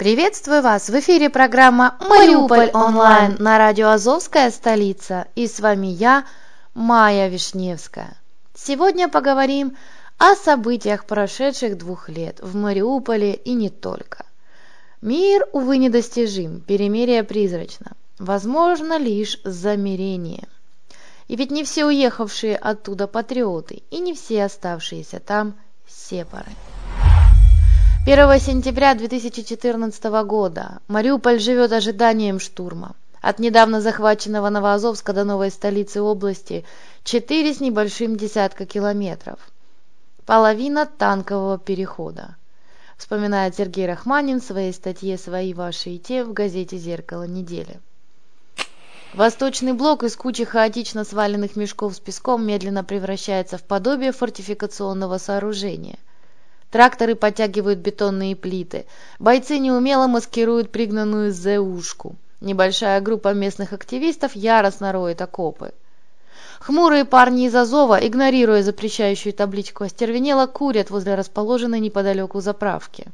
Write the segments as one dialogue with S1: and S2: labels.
S1: Приветствую вас! В эфире программа «Мариуполь онлайн» на радио «Азовская столица». И с вами я, Майя Вишневская. Сегодня поговорим о событиях прошедших двух лет в Мариуполе и не только. Мир, увы, недостижим, перемирие призрачно. Возможно лишь замирение. И ведь не все уехавшие оттуда патриоты, и не все оставшиеся там сепары. 1 сентября 2014 года Мариуполь живет ожиданием штурма. От недавно захваченного Новоазовска до новой столицы области четыре с небольшим десятка километров. Половина танкового перехода. Вспоминает Сергей Рахманин в своей статье «Свои, ваши и те» в газете «Зеркало недели». Восточный блок из кучи хаотично сваленных мешков с песком медленно превращается в подобие фортификационного сооружения – Тракторы подтягивают бетонные плиты. Бойцы неумело маскируют пригнанную ЗУшку. Небольшая группа местных активистов яростно роет окопы. Хмурые парни из Азова, игнорируя запрещающую табличку остервенело, курят возле расположенной неподалеку заправки.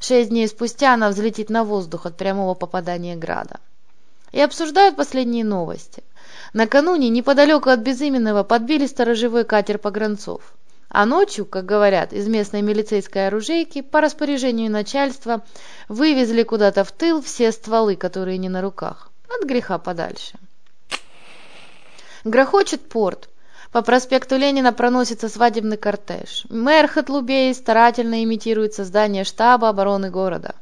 S1: Шесть дней спустя она взлетит на воздух от прямого попадания града. И обсуждают последние новости. Накануне неподалеку от Безыменного подбили сторожевой катер погранцов. А ночью, как говорят, из местной милицейской оружейки по распоряжению начальства вывезли куда-то в тыл все стволы, которые не на руках. От греха подальше. Грохочет порт. По проспекту Ленина проносится свадебный кортеж. Мэр Хатлубей старательно имитирует создание штаба обороны города.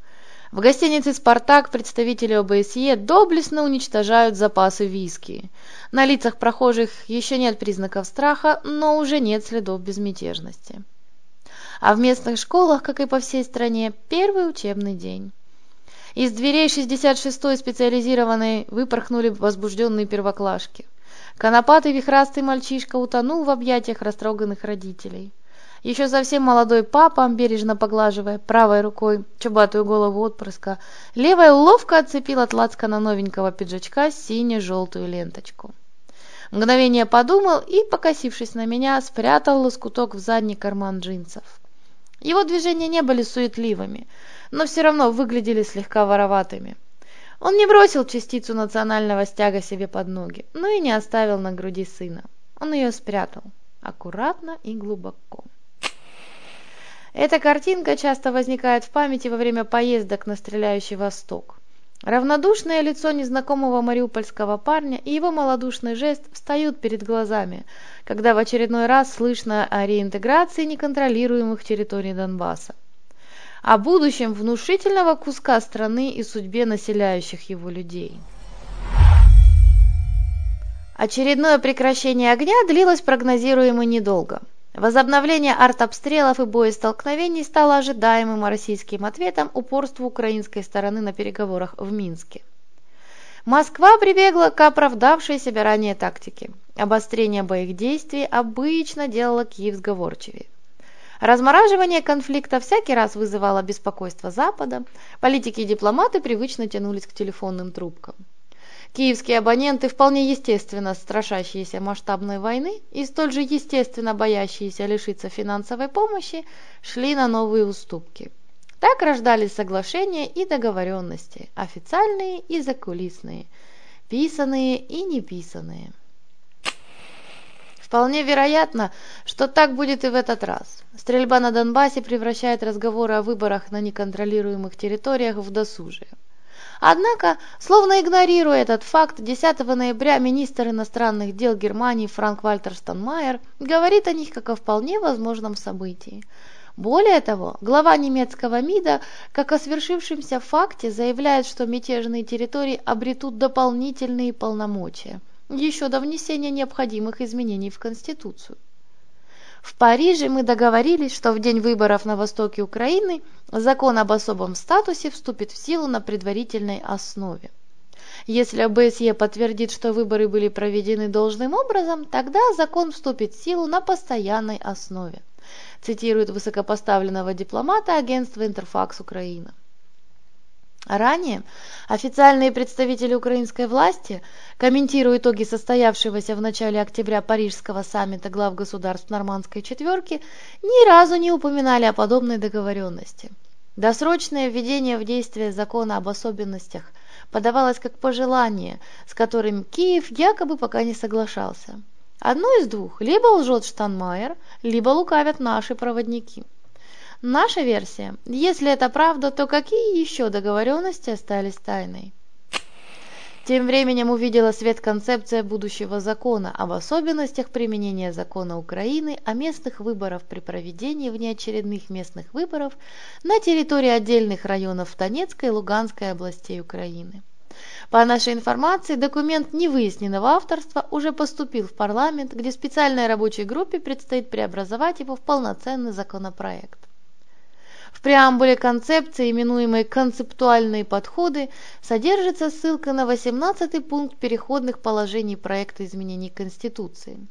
S1: В гостинице «Спартак» представители ОБСЕ доблестно уничтожают запасы виски. На лицах прохожих еще нет признаков страха, но уже нет следов безмятежности. А в местных школах, как и по всей стране, первый учебный день. Из дверей 66-й специализированной выпорхнули возбужденные первоклашки. Конопатый вихрастый мальчишка утонул в объятиях растроганных родителей. Еще совсем молодой папа, бережно поглаживая правой рукой чубатую голову отпрыска, левой ловко отцепил от лацкана новенького пиджачка сине-желтую ленточку. Мгновение подумал и, покосившись на меня, спрятал лоскуток в задний карман джинсов. Его движения не были суетливыми, но все равно выглядели слегка вороватыми. Он не бросил частицу национального стяга себе под ноги, но и не оставил на груди сына. Он ее спрятал аккуратно и глубоко. Эта картинка часто возникает в памяти во время поездок на стреляющий восток. Равнодушное лицо незнакомого мариупольского парня и его малодушный жест встают перед глазами, когда в очередной раз слышно о реинтеграции неконтролируемых территорий Донбасса, о будущем внушительного куска страны и судьбе населяющих его людей. Очередное прекращение огня длилось прогнозируемо недолго. Возобновление артобстрелов и боестолкновений стало ожидаемым российским ответом упорству украинской стороны на переговорах в Минске. Москва прибегла к оправдавшей себя ранее тактике. Обострение боевых действий обычно делало Киев сговорчивее. Размораживание конфликта всякий раз вызывало беспокойство Запада, политики и дипломаты привычно тянулись к телефонным трубкам. Киевские абоненты, вполне естественно страшащиеся масштабной войны и столь же естественно боящиеся лишиться финансовой помощи, шли на новые уступки. Так рождались соглашения и договоренности, официальные и закулисные, писанные и неписанные. Вполне вероятно, что так будет и в этот раз. Стрельба на Донбассе превращает разговоры о выборах на неконтролируемых территориях в досужие. Однако, словно игнорируя этот факт, 10 ноября министр иностранных дел Германии Франк-Вальтер Штанмайер говорит о них как о вполне возможном событии. Более того, глава немецкого МИДа, как о свершившемся факте, заявляет, что мятежные территории обретут дополнительные полномочия еще до внесения необходимых изменений в Конституцию. В Париже мы договорились, что в день выборов на востоке Украины закон об особом статусе вступит в силу на предварительной основе. Если ОБСЕ подтвердит, что выборы были проведены должным образом, тогда закон вступит в силу на постоянной основе, цитирует высокопоставленного дипломата агентства «Интерфакс Украина». Ранее официальные представители украинской власти, комментируя итоги состоявшегося в начале октября Парижского саммита глав государств Нормандской четверки, ни разу не упоминали о подобной договоренности. Досрочное введение в действие закона об особенностях подавалось как пожелание, с которым Киев якобы пока не соглашался. Одно из двух – либо лжет Штанмайер, либо лукавят наши проводники. Наша версия. Если это правда, то какие еще договоренности остались тайной? Тем временем увидела свет концепция будущего закона об особенностях применения закона Украины о местных выборах при проведении внеочередных местных выборов на территории отдельных районов Донецкой и Луганской областей Украины. По нашей информации, документ невыясненного авторства уже поступил в парламент, где специальной рабочей группе предстоит преобразовать его в полноценный законопроект. В преамбуле концепции, именуемой «Концептуальные подходы», содержится ссылка на 18 пункт переходных положений проекта изменений Конституции.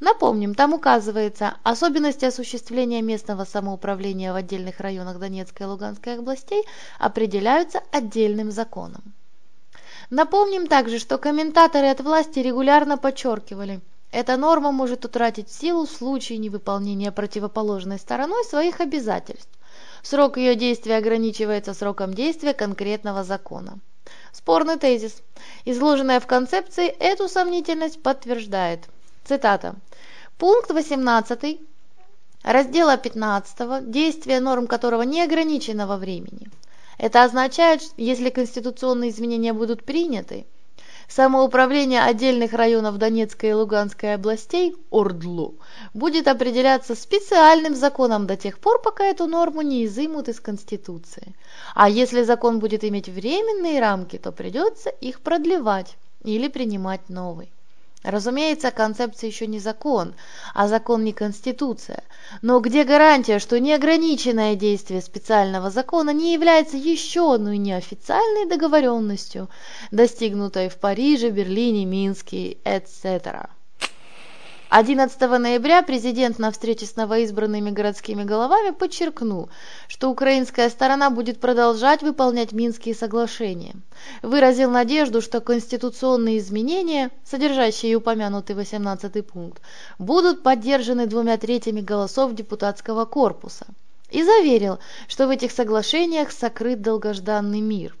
S1: Напомним, там указывается, особенности осуществления местного самоуправления в отдельных районах Донецкой и Луганской областей определяются отдельным законом. Напомним также, что комментаторы от власти регулярно подчеркивали, эта норма может утратить силу в случае невыполнения противоположной стороной своих обязательств, Срок ее действия ограничивается сроком действия конкретного закона. Спорный тезис, изложенная в концепции, эту сомнительность подтверждает. Цитата. Пункт 18 раздела 15, действие норм которого не ограничено во времени. Это означает, если конституционные изменения будут приняты, Самоуправление отдельных районов Донецкой и Луганской областей, ОРДЛО, будет определяться специальным законом до тех пор, пока эту норму не изымут из Конституции. А если закон будет иметь временные рамки, то придется их продлевать или принимать новый. Разумеется, концепция еще не закон, а закон не конституция. Но где гарантия, что неограниченное действие специального закона не является еще одной неофициальной договоренностью, достигнутой в Париже, Берлине, Минске, etc. 11 ноября президент на встрече с новоизбранными городскими головами подчеркнул, что украинская сторона будет продолжать выполнять Минские соглашения. Выразил надежду, что конституционные изменения, содержащие упомянутый 18 пункт, будут поддержаны двумя третьими голосов депутатского корпуса. И заверил, что в этих соглашениях сокрыт долгожданный мир.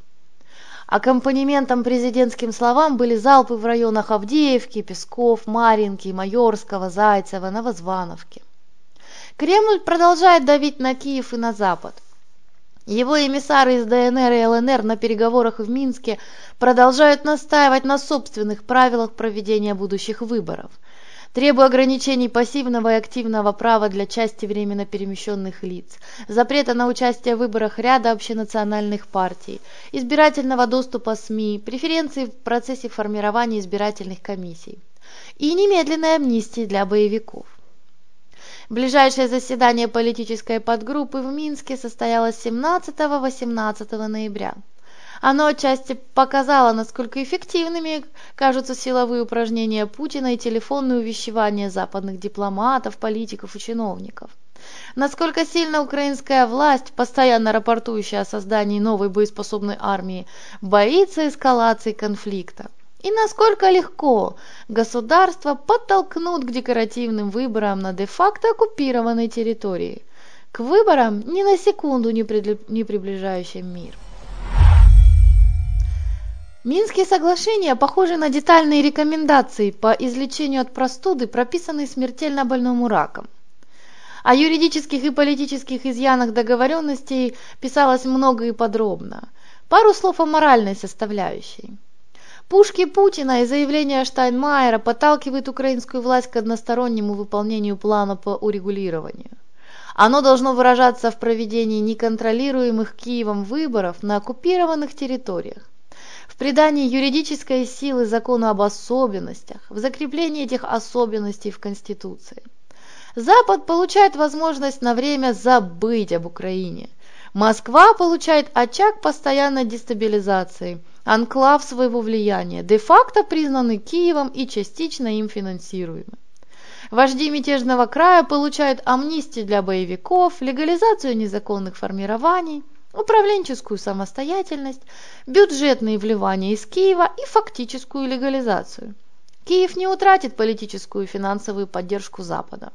S1: Аккомпанементом президентским словам были залпы в районах Авдеевки, Песков, Маринки, Майорского, Зайцева, Новозвановки. Кремль продолжает давить на Киев и на Запад. Его эмиссары из ДНР и ЛНР на переговорах в Минске продолжают настаивать на собственных правилах проведения будущих выборов – требуя ограничений пассивного и активного права для части временно перемещенных лиц, запрета на участие в выборах ряда общенациональных партий, избирательного доступа СМИ, преференций в процессе формирования избирательных комиссий и немедленной амнистии для боевиков. Ближайшее заседание политической подгруппы в Минске состоялось 17-18 ноября. Оно отчасти показало, насколько эффективными кажутся силовые упражнения Путина и телефонные увещевания западных дипломатов, политиков и чиновников. Насколько сильно украинская власть, постоянно рапортующая о создании новой боеспособной армии, боится эскалации конфликта. И насколько легко государство подтолкнут к декоративным выборам на де-факто оккупированной территории, к выборам ни на секунду не, приближающим мир. Минские соглашения похожи на детальные рекомендации по излечению от простуды, прописанные смертельно больному раком. О юридических и политических изъянах договоренностей писалось много и подробно. Пару слов о моральной составляющей. Пушки Путина и заявления Штайнмайера подталкивают украинскую власть к одностороннему выполнению плана по урегулированию. Оно должно выражаться в проведении неконтролируемых Киевом выборов на оккупированных территориях придании юридической силы закону об особенностях, в закреплении этих особенностей в Конституции. Запад получает возможность на время забыть об Украине. Москва получает очаг постоянной дестабилизации, анклав своего влияния, де-факто признанный Киевом и частично им финансируемый. Вожди мятежного края получают амнистию для боевиков, легализацию незаконных формирований – управленческую самостоятельность, бюджетные вливания из Киева и фактическую легализацию. Киев не утратит политическую и финансовую поддержку Запада.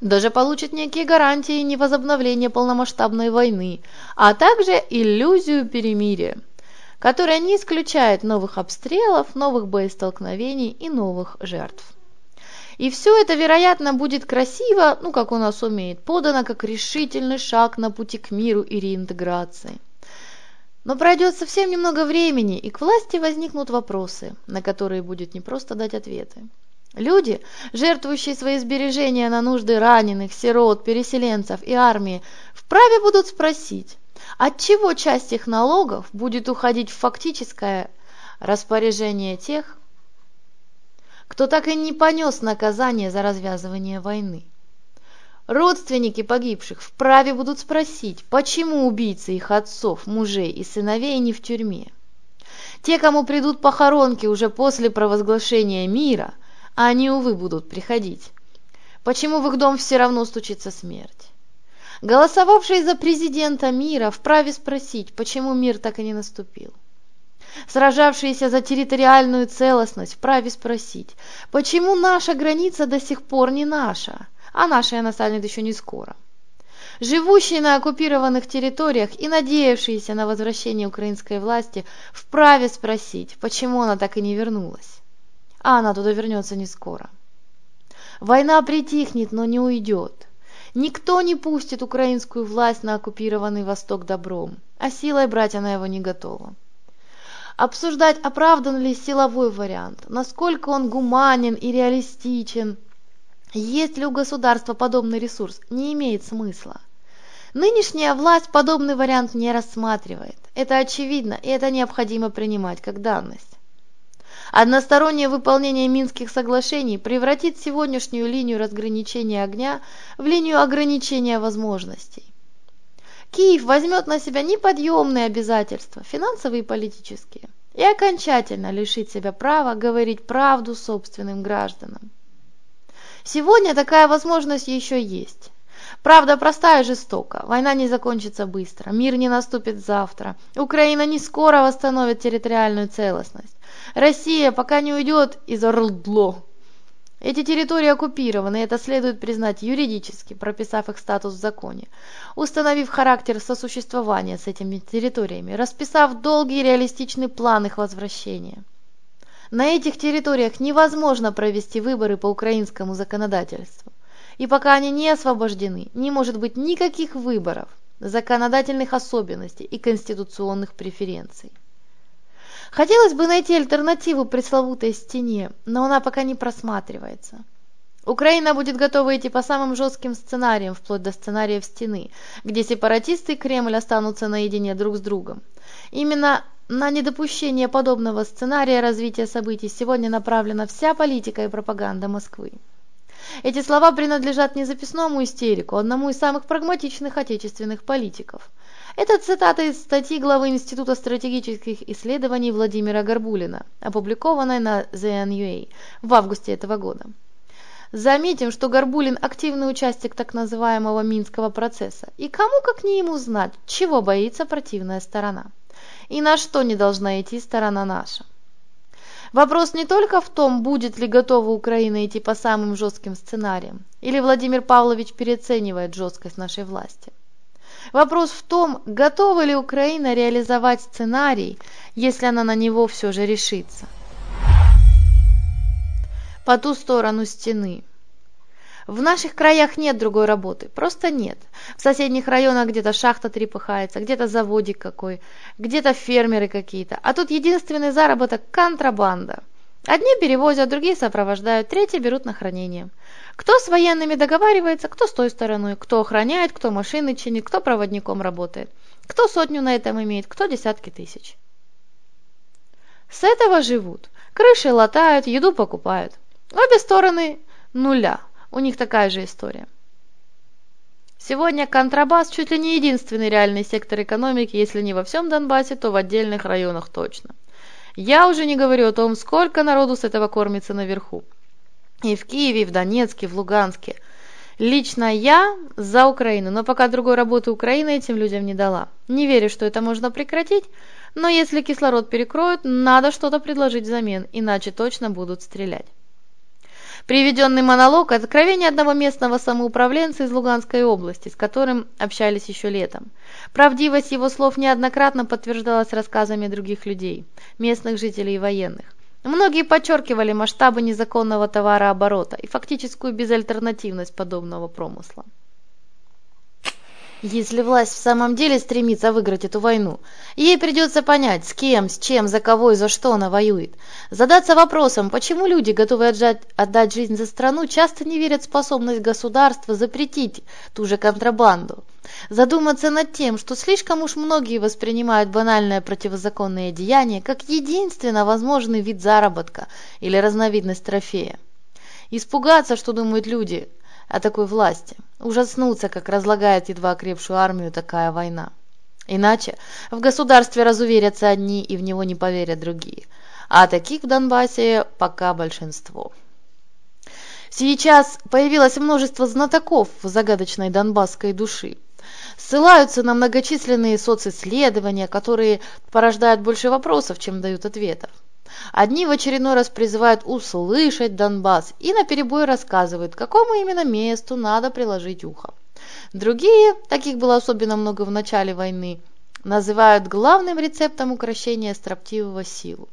S1: Даже получит некие гарантии невозобновления полномасштабной войны, а также иллюзию перемирия, которая не исключает новых обстрелов, новых боестолкновений и новых жертв. И все это, вероятно, будет красиво, ну, как у нас умеет, подано как решительный шаг на пути к миру и реинтеграции. Но пройдет совсем немного времени, и к власти возникнут вопросы, на которые будет непросто дать ответы. Люди, жертвующие свои сбережения на нужды раненых, сирот, переселенцев и армии, вправе будут спросить, от чего часть их налогов будет уходить в фактическое распоряжение тех, кто так и не понес наказание за развязывание войны. Родственники погибших вправе будут спросить, почему убийцы их отцов, мужей и сыновей не в тюрьме. Те, кому придут похоронки уже после провозглашения мира, они, увы, будут приходить. Почему в их дом все равно стучится смерть? Голосовавшие за президента мира вправе спросить, почему мир так и не наступил сражавшиеся за территориальную целостность, вправе спросить, почему наша граница до сих пор не наша, а наша она станет еще не скоро. Живущие на оккупированных территориях и надеявшиеся на возвращение украинской власти вправе спросить, почему она так и не вернулась. А она туда вернется не скоро. Война притихнет, но не уйдет. Никто не пустит украинскую власть на оккупированный Восток добром, а силой брать она его не готова. Обсуждать, оправдан ли силовой вариант, насколько он гуманен и реалистичен, есть ли у государства подобный ресурс, не имеет смысла. Нынешняя власть подобный вариант не рассматривает. Это очевидно, и это необходимо принимать как данность. Одностороннее выполнение Минских соглашений превратит сегодняшнюю линию разграничения огня в линию ограничения возможностей. Киев возьмет на себя неподъемные обязательства, финансовые и политические, и окончательно лишит себя права говорить правду собственным гражданам. Сегодня такая возможность еще есть. Правда простая и жестока. Война не закончится быстро, мир не наступит завтра. Украина не скоро восстановит территориальную целостность. Россия пока не уйдет из Орлдло, эти территории оккупированы, это следует признать юридически, прописав их статус в законе, установив характер сосуществования с этими территориями, расписав долгий и реалистичный план их возвращения. На этих территориях невозможно провести выборы по украинскому законодательству. И пока они не освобождены, не может быть никаких выборов, законодательных особенностей и конституционных преференций. Хотелось бы найти альтернативу пресловутой стене, но она пока не просматривается. Украина будет готова идти по самым жестким сценариям, вплоть до сценариев стены, где сепаратисты и Кремль останутся наедине друг с другом. Именно на недопущение подобного сценария развития событий сегодня направлена вся политика и пропаганда Москвы. Эти слова принадлежат не записному истерику, а одному из самых прагматичных отечественных политиков – это цитата из статьи главы Института стратегических исследований Владимира Горбулина, опубликованной на ZNUA в августе этого года. Заметим, что Горбулин – активный участник так называемого Минского процесса, и кому как не ему знать, чего боится противная сторона, и на что не должна идти сторона наша. Вопрос не только в том, будет ли готова Украина идти по самым жестким сценариям, или Владимир Павлович переоценивает жесткость нашей власти. Вопрос в том, готова ли Украина реализовать сценарий, если она на него все же решится. По ту сторону стены. В наших краях нет другой работы, просто нет. В соседних районах где-то шахта трепыхается, где-то заводик какой, где-то фермеры какие-то. А тут единственный заработок – контрабанда. Одни перевозят, другие сопровождают, третьи берут на хранение. Кто с военными договаривается, кто с той стороной, кто охраняет, кто машины чинит, кто проводником работает, кто сотню на этом имеет, кто десятки тысяч. С этого живут. Крыши латают, еду покупают. Обе стороны нуля. У них такая же история. Сегодня контрабас чуть ли не единственный реальный сектор экономики, если не во всем Донбассе, то в отдельных районах точно. Я уже не говорю о том, сколько народу с этого кормится наверху. И в Киеве, и в Донецке, и в Луганске. Лично я за Украину, но пока другой работы Украина этим людям не дала. Не верю, что это можно прекратить, но если кислород перекроют, надо что-то предложить взамен, иначе точно будут стрелять. Приведенный монолог – откровение одного местного самоуправленца из Луганской области, с которым общались еще летом. Правдивость его слов неоднократно подтверждалась рассказами других людей, местных жителей и военных. Многие подчеркивали масштабы незаконного товарооборота и фактическую безальтернативность подобного промысла. Если власть в самом деле стремится выиграть эту войну, ей придется понять, с кем, с чем, за кого и за что она воюет. Задаться вопросом, почему люди, готовые отжать, отдать жизнь за страну, часто не верят в способность государства запретить ту же контрабанду. Задуматься над тем, что слишком уж многие воспринимают банальное противозаконное деяние как единственно возможный вид заработка или разновидность трофея. Испугаться, что думают люди о такой власти – ужаснуться, как разлагает едва окрепшую армию такая война. Иначе в государстве разуверятся одни и в него не поверят другие. А таких в Донбассе пока большинство. Сейчас появилось множество знатоков загадочной донбасской души. Ссылаются на многочисленные социсследования, которые порождают больше вопросов, чем дают ответов. Одни в очередной раз призывают услышать Донбасс и наперебой рассказывают, какому именно месту надо приложить ухо. Другие, таких было особенно много в начале войны, называют главным рецептом укрощения строптивого силу.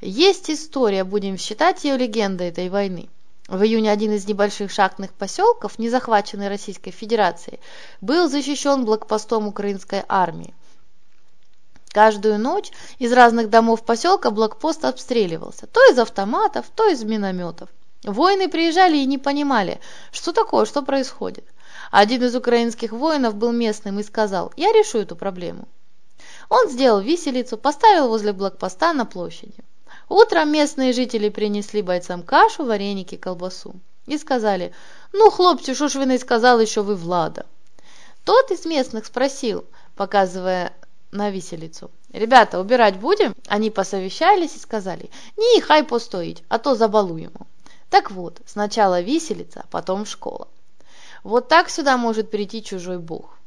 S1: Есть история, будем считать ее легендой этой войны. В июне один из небольших шахтных поселков, не захваченный Российской Федерацией, был защищен блокпостом украинской армии. Каждую ночь из разных домов поселка блокпост обстреливался, то из автоматов, то из минометов. Воины приезжали и не понимали, что такое, что происходит. Один из украинских воинов был местным и сказал, я решу эту проблему. Он сделал виселицу, поставил возле блокпоста на площади. Утром местные жители принесли бойцам кашу, вареники, колбасу. И сказали, ну, хлопцы, что ж вы не сказал еще вы Влада? Тот из местных спросил, показывая на виселицу. «Ребята, убирать будем?» Они посовещались и сказали, «Не, хай постоить, а то забалуємо». Так вот, сначала виселица, а потом школа. Вот так сюда может прийти чужой бог.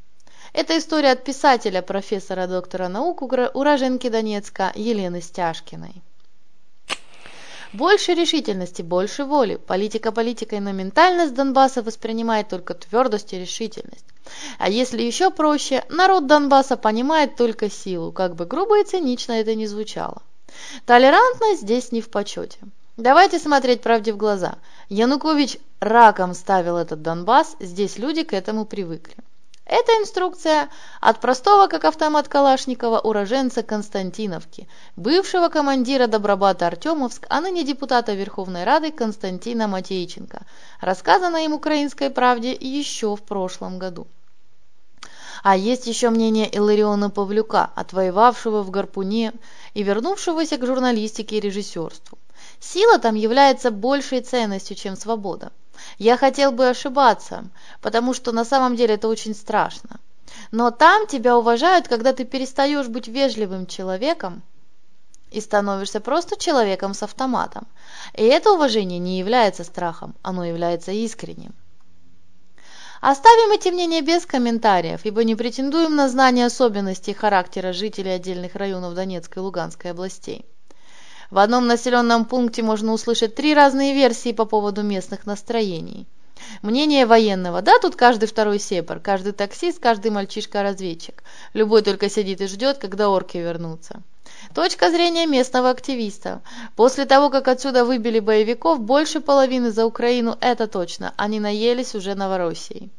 S1: Это история от писателя, профессора, доктора наук уроженки Донецка Елены Стяжкиной. Больше решительности, больше воли. Политика политикой, но ментальность Донбасса воспринимает только твердость и решительность. А если еще проще, народ Донбасса понимает только силу, как бы грубо и цинично это ни звучало. Толерантность здесь не в почете. Давайте смотреть правде в глаза. Янукович раком ставил этот Донбасс, здесь люди к этому привыкли. Эта инструкция от простого, как автомат Калашникова, уроженца Константиновки, бывшего командира Добробата Артемовск, а ныне депутата Верховной Рады Константина Матейченко, рассказана им «Украинской правде» еще в прошлом году. А есть еще мнение Илариона Павлюка, отвоевавшего в Гарпуне и вернувшегося к журналистике и режиссерству. Сила там является большей ценностью, чем свобода. Я хотел бы ошибаться, потому что на самом деле это очень страшно. Но там тебя уважают, когда ты перестаешь быть вежливым человеком и становишься просто человеком с автоматом. И это уважение не является страхом, оно является искренним. Оставим эти мнения без комментариев, ибо не претендуем на знание особенностей характера жителей отдельных районов Донецкой и Луганской областей. В одном населенном пункте можно услышать три разные версии по поводу местных настроений. Мнение военного. Да, тут каждый второй сепар, каждый таксист, каждый мальчишка-разведчик. Любой только сидит и ждет, когда орки вернутся. Точка зрения местного активиста. После того, как отсюда выбили боевиков, больше половины за Украину, это точно, они наелись уже Новороссией.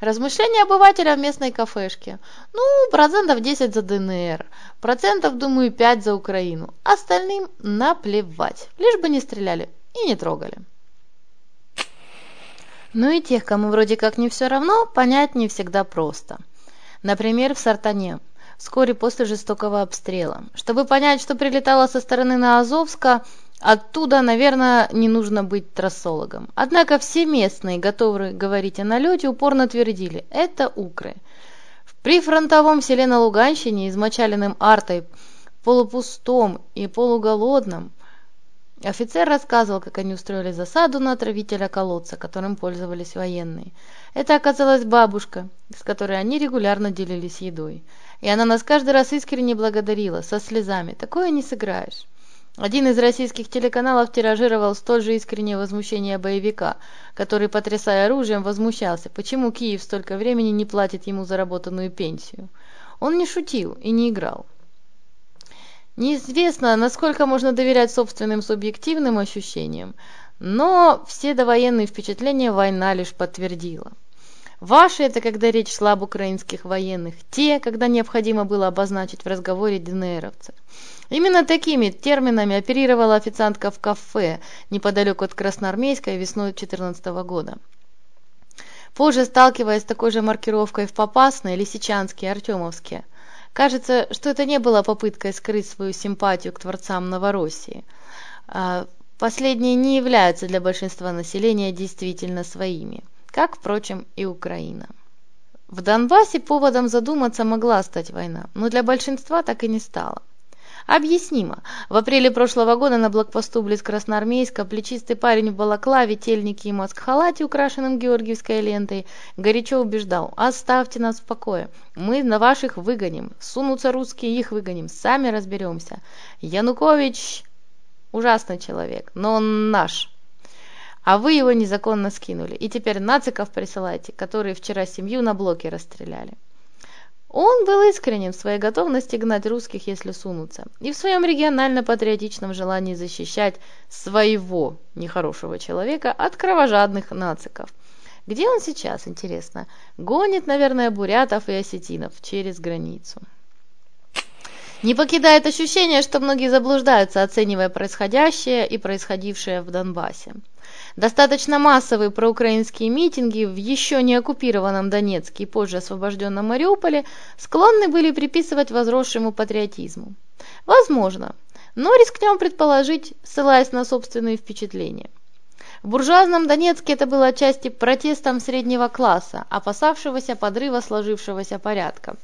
S1: Размышления обывателя в местной кафешке. Ну, процентов 10 за ДНР, процентов, думаю, 5 за Украину. Остальным наплевать, лишь бы не стреляли и не трогали. Ну и тех, кому вроде как не все равно, понять не всегда просто. Например, в Сартане, вскоре после жестокого обстрела. Чтобы понять, что прилетало со стороны на Азовска, Оттуда, наверное, не нужно быть трассологом. Однако все местные, готовые говорить о налете, упорно твердили – это укры. В прифронтовом селе на Луганщине, измочаленным артой, полупустом и полуголодном, офицер рассказывал, как они устроили засаду на отравителя колодца, которым пользовались военные. Это оказалась бабушка, с которой они регулярно делились едой. И она нас каждый раз искренне благодарила, со слезами. Такое не сыграешь. Один из российских телеканалов тиражировал столь же искреннее возмущение боевика, который, потрясая оружием, возмущался, почему Киев столько времени не платит ему заработанную пенсию. Он не шутил и не играл. Неизвестно, насколько можно доверять собственным субъективным ощущениям, но все довоенные впечатления война лишь подтвердила. Ваши – это когда речь шла об украинских военных, те, когда необходимо было обозначить в разговоре ДНРовцев. Именно такими терминами оперировала официантка в кафе неподалеку от Красноармейской весной 2014 года. Позже, сталкиваясь с такой же маркировкой в Попасной, Лисичанске и Артемовске, кажется, что это не было попыткой скрыть свою симпатию к творцам Новороссии. А последние не являются для большинства населения действительно своими, как, впрочем, и Украина. В Донбассе поводом задуматься могла стать война, но для большинства так и не стало. Объяснимо. В апреле прошлого года на блокпосту близ Красноармейска плечистый парень в балаклаве, тельнике и маск-халате, украшенном георгиевской лентой, горячо убеждал «Оставьте нас в покое, мы на ваших выгоним, сунутся русские, их выгоним, сами разберемся. Янукович ужасный человек, но он наш». А вы его незаконно скинули. И теперь нациков присылайте, которые вчера семью на блоке расстреляли. Он был искренен в своей готовности гнать русских, если сунутся, и в своем регионально-патриотичном желании защищать своего нехорошего человека от кровожадных нациков. Где он сейчас, интересно? Гонит, наверное, бурятов и осетинов через границу. Не покидает ощущение, что многие заблуждаются, оценивая происходящее и происходившее в Донбассе. Достаточно массовые проукраинские митинги в еще не оккупированном Донецке и позже освобожденном Мариуполе склонны были приписывать возросшему патриотизму. Возможно, но рискнем предположить, ссылаясь на собственные впечатления. В буржуазном Донецке это было отчасти протестом среднего класса, опасавшегося подрыва сложившегося порядка,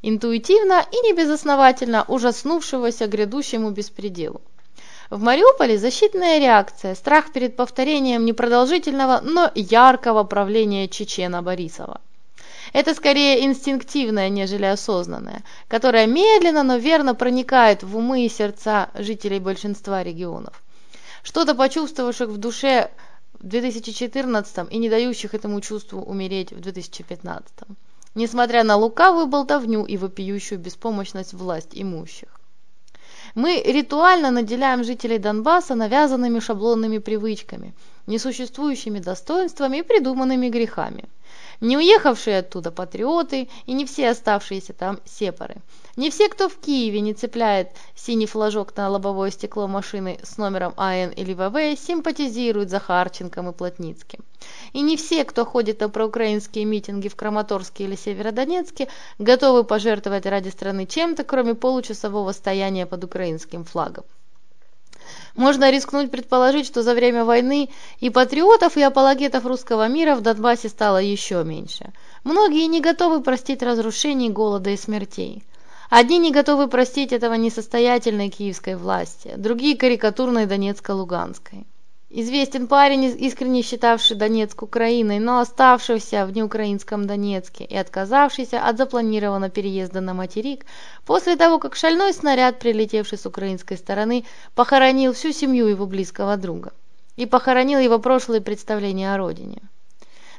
S1: интуитивно и небезосновательно ужаснувшегося грядущему беспределу. В Мариуполе защитная реакция, страх перед повторением непродолжительного, но яркого правления Чечена Борисова. Это скорее инстинктивное, нежели осознанное, которое медленно, но верно проникает в умы и сердца жителей большинства регионов. Что-то почувствовавших в душе в 2014 и не дающих этому чувству умереть в 2015. Несмотря на лукавую болтовню и вопиющую беспомощность власть имущих. Мы ритуально наделяем жителей Донбасса навязанными шаблонными привычками, несуществующими достоинствами и придуманными грехами. Не уехавшие оттуда патриоты и не все оставшиеся там сепары. Не все, кто в Киеве не цепляет синий флажок на лобовое стекло машины с номером АН или ВВ, симпатизируют за Харченком и Плотницким. И не все, кто ходит на проукраинские митинги в Краматорске или Северодонецке, готовы пожертвовать ради страны чем-то, кроме получасового стояния под украинским флагом. Можно рискнуть предположить, что за время войны и патриотов, и апологетов русского мира в Донбассе стало еще меньше. Многие не готовы простить разрушений, голода и смертей. Одни не готовы простить этого несостоятельной киевской власти, другие – карикатурной Донецко-Луганской. Известен парень, искренне считавший Донецк Украиной, но оставшийся в неукраинском Донецке и отказавшийся от запланированного переезда на материк после того, как шальной снаряд, прилетевший с украинской стороны, похоронил всю семью его близкого друга и похоронил его прошлые представления о родине.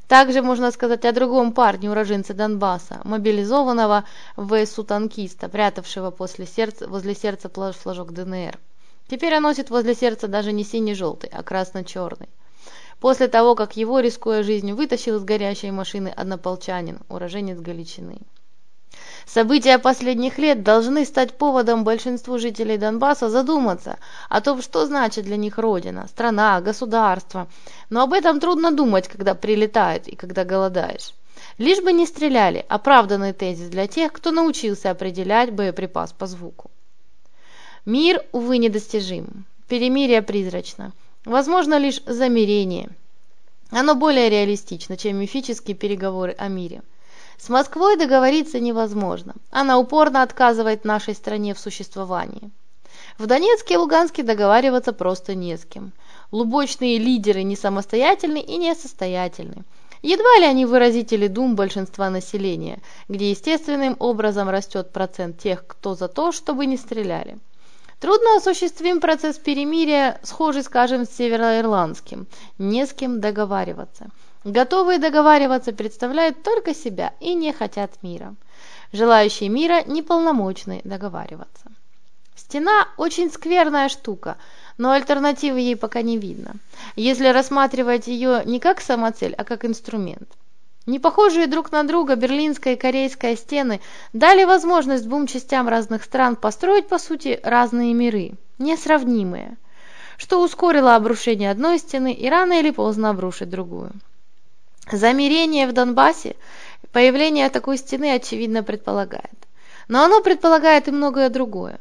S1: Также можно сказать о другом парне, уроженце Донбасса, мобилизованного в ВСУ-танкиста, прятавшего после сердца, возле сердца флажок ДНР. Теперь он носит возле сердца даже не синий-желтый, а красно-черный. После того, как его, рискуя жизнью, вытащил из горящей машины однополчанин, уроженец Галичины. События последних лет должны стать поводом большинству жителей Донбасса задуматься о том, что значит для них родина, страна, государство. Но об этом трудно думать, когда прилетает и когда голодаешь. Лишь бы не стреляли – оправданный тезис для тех, кто научился определять боеприпас по звуку. Мир, увы, недостижим. Перемирие призрачно. Возможно лишь замирение. Оно более реалистично, чем мифические переговоры о мире. С Москвой договориться невозможно. Она упорно отказывает нашей стране в существовании. В Донецке и Луганске договариваться просто не с кем. Лубочные лидеры не самостоятельны и несостоятельны. Едва ли они выразители дум большинства населения, где естественным образом растет процент тех, кто за то, чтобы не стреляли. Трудно осуществим процесс перемирия, схожий, скажем, с североирландским. Не с кем договариваться. Готовые договариваться представляют только себя и не хотят мира. Желающие мира неполномочны договариваться. Стена очень скверная штука, но альтернативы ей пока не видно, если рассматривать ее не как самоцель, а как инструмент. Не похожие друг на друга берлинская и корейская стены дали возможность двум частям разных стран построить, по сути, разные миры, несравнимые, что ускорило обрушение одной стены и рано или поздно обрушит другую. Замирение в Донбассе появление такой стены очевидно предполагает. Но оно предполагает и многое другое.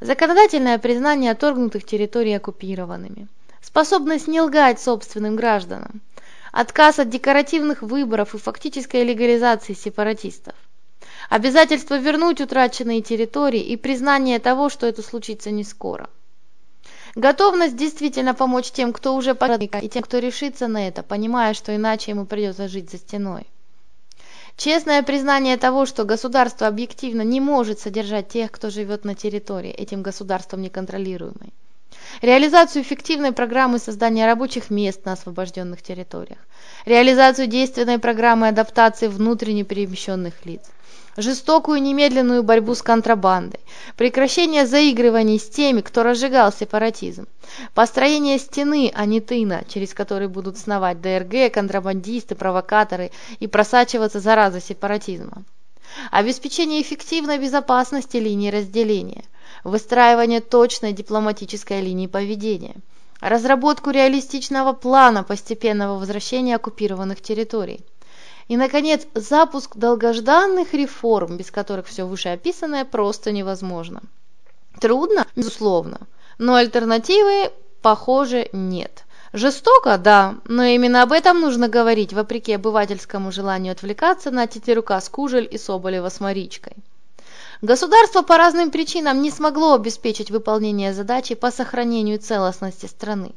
S1: Законодательное признание отторгнутых территорий оккупированными, способность не лгать собственным гражданам, отказ от декоративных выборов и фактической легализации сепаратистов. Обязательство вернуть утраченные территории и признание того, что это случится не скоро. Готовность действительно помочь тем, кто уже подник, и тем, кто решится на это, понимая, что иначе ему придется жить за стеной. Честное признание того, что государство объективно не может содержать тех, кто живет на территории, этим государством неконтролируемой реализацию эффективной программы создания рабочих мест на освобожденных территориях, реализацию действенной программы адаптации внутренне перемещенных лиц, жестокую немедленную борьбу с контрабандой, прекращение заигрываний с теми, кто разжигал сепаратизм, построение стены, а не тына, через который будут сновать ДРГ, контрабандисты, провокаторы и просачиваться зараза сепаратизма, обеспечение эффективной безопасности линии разделения, выстраивание точной дипломатической линии поведения, разработку реалистичного плана постепенного возвращения оккупированных территорий. И, наконец, запуск долгожданных реформ, без которых все вышеописанное просто невозможно. Трудно, безусловно, но альтернативы, похоже, нет. Жестоко, да, но именно об этом нужно говорить, вопреки обывательскому желанию отвлекаться на Тетерука с Кужель и Соболева с Маричкой. Государство по разным причинам не смогло обеспечить выполнение задачи по сохранению целостности страны.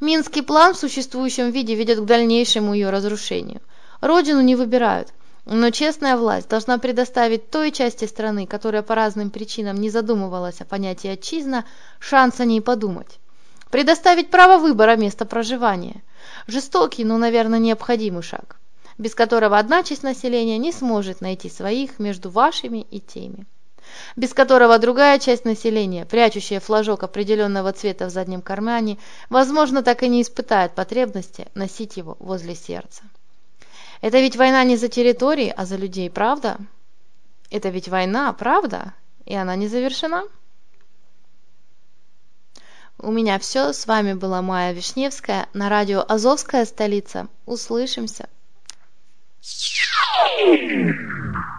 S1: Минский план в существующем виде ведет к дальнейшему ее разрушению. Родину не выбирают, но честная власть должна предоставить той части страны, которая по разным причинам не задумывалась о понятии «отчизна», шанс о ней подумать. Предоставить право выбора места проживания. Жестокий, но, наверное, необходимый шаг без которого одна часть населения не сможет найти своих между вашими и теми. без которого другая часть населения, прячущая флажок определенного цвета в заднем кармане, возможно, так и не испытает потребности носить его возле сердца. Это ведь война не за территории, а за людей, правда? Это ведь война, правда? И она не завершена? У меня все. С вами была Майя Вишневская на радио «Азовская столица». Услышимся. Yeah.